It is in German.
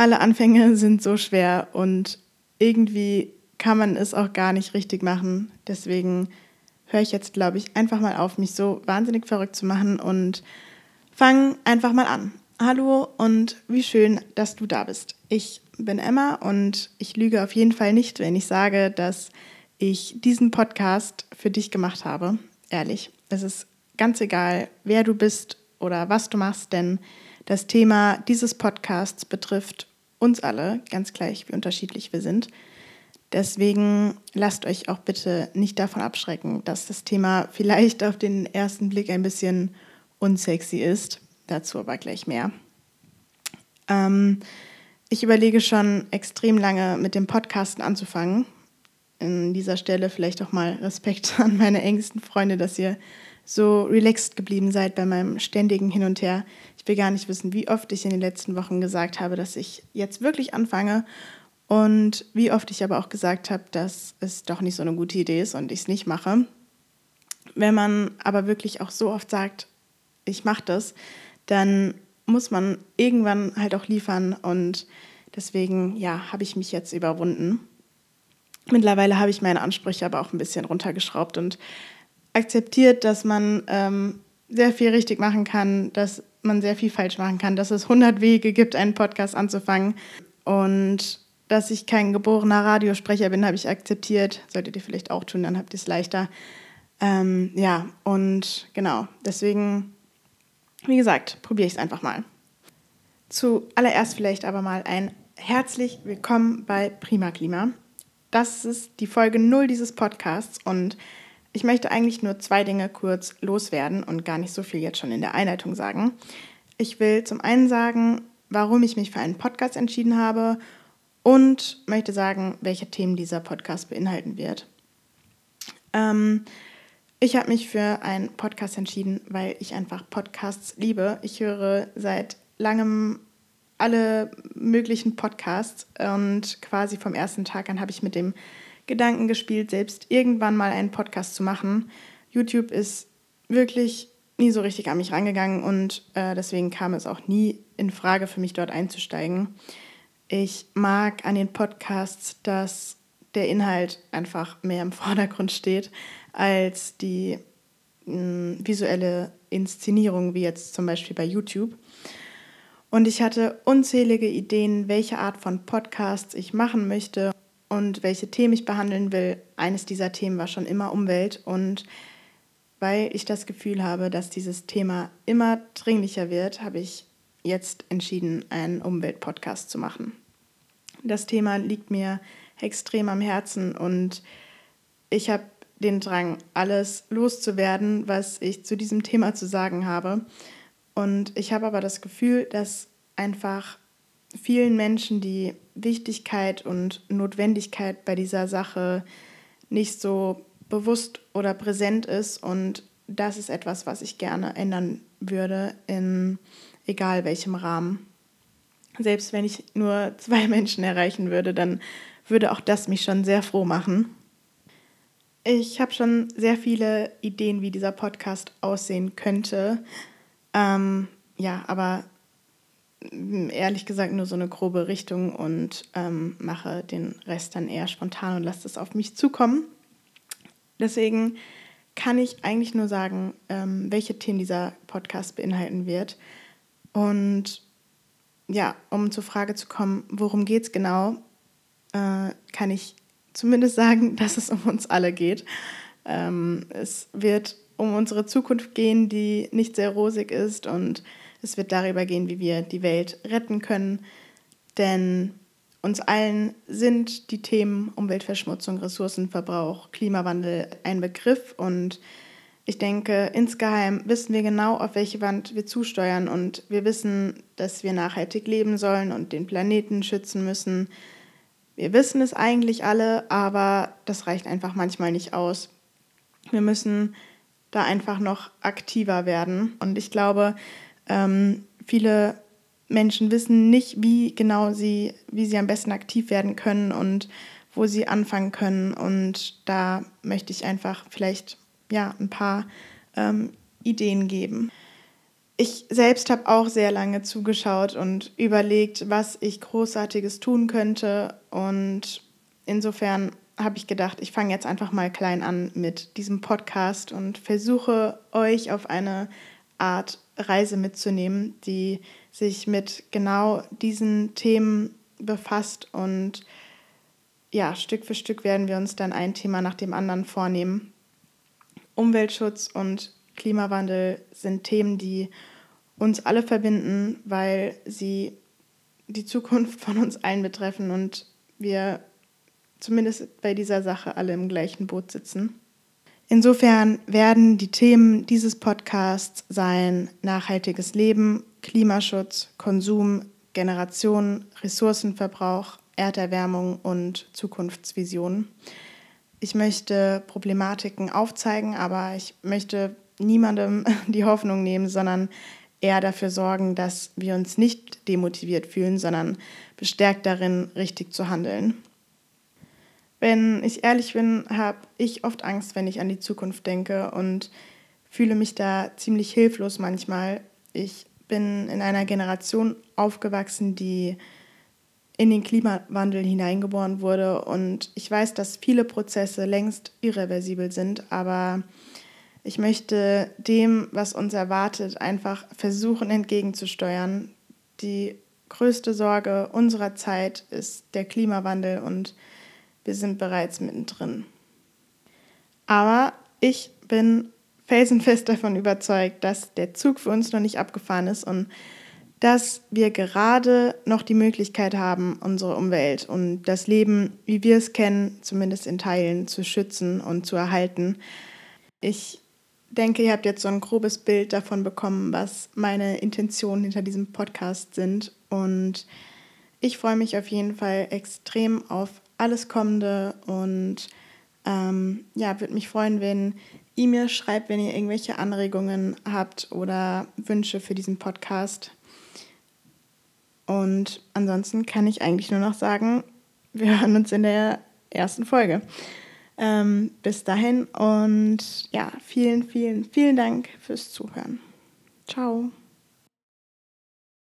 Alle Anfänge sind so schwer und irgendwie kann man es auch gar nicht richtig machen. Deswegen höre ich jetzt, glaube ich, einfach mal auf, mich so wahnsinnig verrückt zu machen und fange einfach mal an. Hallo und wie schön, dass du da bist. Ich bin Emma und ich lüge auf jeden Fall nicht, wenn ich sage, dass ich diesen Podcast für dich gemacht habe. Ehrlich, es ist ganz egal, wer du bist oder was du machst, denn das Thema dieses Podcasts betrifft uns alle, ganz gleich, wie unterschiedlich wir sind. Deswegen lasst euch auch bitte nicht davon abschrecken, dass das Thema vielleicht auf den ersten Blick ein bisschen unsexy ist. Dazu aber gleich mehr. Ähm, ich überlege schon extrem lange mit dem Podcasten anzufangen. An dieser Stelle vielleicht auch mal Respekt an meine engsten Freunde, dass ihr so relaxed geblieben seid bei meinem ständigen Hin und Her. Ich will gar nicht wissen, wie oft ich in den letzten Wochen gesagt habe, dass ich jetzt wirklich anfange und wie oft ich aber auch gesagt habe, dass es doch nicht so eine gute Idee ist und ich es nicht mache. Wenn man aber wirklich auch so oft sagt, ich mache das, dann muss man irgendwann halt auch liefern und deswegen, ja, habe ich mich jetzt überwunden. Mittlerweile habe ich meine Ansprüche aber auch ein bisschen runtergeschraubt und akzeptiert, dass man ähm, sehr viel richtig machen kann, dass man sehr viel falsch machen kann, dass es 100 Wege gibt, einen Podcast anzufangen und dass ich kein geborener Radiosprecher bin, habe ich akzeptiert. Solltet ihr vielleicht auch tun, dann habt ihr es leichter. Ähm, ja, und genau, deswegen, wie gesagt, probiere ich es einfach mal. Zuallererst vielleicht aber mal ein herzlich willkommen bei Prima Klima. Das ist die Folge 0 dieses Podcasts und ich möchte eigentlich nur zwei Dinge kurz loswerden und gar nicht so viel jetzt schon in der Einleitung sagen. Ich will zum einen sagen, warum ich mich für einen Podcast entschieden habe und möchte sagen, welche Themen dieser Podcast beinhalten wird. Ähm, ich habe mich für einen Podcast entschieden, weil ich einfach Podcasts liebe. Ich höre seit langem alle möglichen Podcasts und quasi vom ersten Tag an habe ich mit dem Gedanken gespielt, selbst irgendwann mal einen Podcast zu machen. YouTube ist wirklich nie so richtig an mich rangegangen und äh, deswegen kam es auch nie in Frage für mich dort einzusteigen. Ich mag an den Podcasts, dass der Inhalt einfach mehr im Vordergrund steht als die mh, hm, visuelle Inszenierung, wie jetzt zum Beispiel bei YouTube. Und ich hatte unzählige Ideen, welche Art von Podcasts ich machen möchte und welche Themen ich behandeln will. Eines dieser Themen war schon immer Umwelt und weil ich das Gefühl habe, dass dieses Thema immer dringlicher wird, habe ich jetzt entschieden, einen Umweltpodcast zu machen. Das Thema liegt mir extrem am Herzen und ich habe den Drang, alles loszuwerden, was ich zu diesem Thema zu sagen habe. Und ich habe aber das Gefühl, dass einfach vielen Menschen die Wichtigkeit und Notwendigkeit bei dieser Sache nicht so bewusst oder präsent ist. Und das ist etwas, was ich gerne ändern würde, in egal welchem Rahmen selbst wenn ich nur zwei Menschen erreichen würde, dann würde auch das mich schon sehr froh machen. Ich habe schon sehr viele Ideen, wie dieser Podcast aussehen könnte. Ähm, ja, aber ehrlich gesagt nur so eine grobe Richtung und ähm, mache den Rest dann eher spontan und lasse es auf mich zukommen. Deswegen kann ich eigentlich nur sagen, ähm, welche Themen dieser Podcast beinhalten wird. Und ja, um zur Frage zu kommen, worum geht es genau, äh, kann ich zumindest sagen, dass es um uns alle geht. Ähm, es wird um unsere Zukunft gehen, die nicht sehr rosig ist und es wird darüber gehen, wie wir die Welt retten können. Denn uns allen sind die Themen Umweltverschmutzung, Ressourcenverbrauch, Klimawandel ein Begriff und ich denke, insgeheim wissen wir genau, auf welche Wand wir zusteuern und wir wissen, dass wir nachhaltig leben sollen und den Planeten schützen müssen. Wir wissen es eigentlich alle, aber das reicht einfach manchmal nicht aus. Wir müssen da einfach noch aktiver werden. Und ich glaube, ähm, viele Menschen wissen nicht, wie genau sie, wie sie am besten aktiv werden können und wo sie anfangen können. Und da möchte ich einfach vielleicht ja, ein paar ähm, Ideen geben. ich selbst habe auch sehr lange zugeschaut und überlegt, was ich großartiges tun könnte. Und insofern habe ich gedacht, ich fange jetzt einfach mal klein an mit diesem Podcast und versuche euch auf eine Art Reise mitzunehmen, die sich mit genau diesen Themen befasst. Und ja, Stück für Stück werden wir uns dann ein Thema nach dem anderen vornehmen. Umweltschutz und Klimawandel sind Themen, die uns alle verbinden, weil sie die Zukunft von uns allen betreffen und wir zumindest bei dieser Sache alle im gleichen Boot sitzen. Insofern werden die Themen dieses Podcasts sein nachhaltiges Leben, Klimaschutz, Konsum, Generationen, Ressourcenverbrauch, Erderwärmung und Zukunftsvisionen. Ich möchte Problematiken aufzeigen, aber ich möchte niemandem die Hoffnung nehmen, sondern eher dafür sorgen, dass wir uns nicht demotiviert fühlen, sondern bestärkt darin, richtig zu handeln. Wenn ich ehrlich bin, habe ich oft Angst, wenn ich an die Zukunft denke und fühle mich da ziemlich hilflos manchmal. Ich bin in einer Generation aufgewachsen, die in den Klimawandel hineingeboren wurde und ich weiß, dass viele Prozesse längst irreversibel sind, aber ich möchte dem, was uns erwartet, einfach versuchen entgegenzusteuern. Die größte Sorge unserer Zeit ist der Klimawandel und wir sind bereits mittendrin. Aber ich bin felsenfest davon überzeugt, dass der Zug für uns noch nicht abgefahren ist und dass wir gerade noch die Möglichkeit haben, unsere Umwelt und das Leben, wie wir es kennen, zumindest in Teilen zu schützen und zu erhalten. Ich denke, ihr habt jetzt so ein grobes Bild davon bekommen, was meine Intentionen hinter diesem Podcast sind. Und ich freue mich auf jeden Fall extrem auf alles Kommende und ähm, ja, würde mich freuen, wenn ihr mir schreibt, wenn ihr irgendwelche Anregungen habt oder Wünsche für diesen Podcast. Und ansonsten kann ich eigentlich nur noch sagen, wir hören uns in der ersten Folge. Ähm, bis dahin und ja, vielen, vielen, vielen Dank fürs Zuhören. Ciao.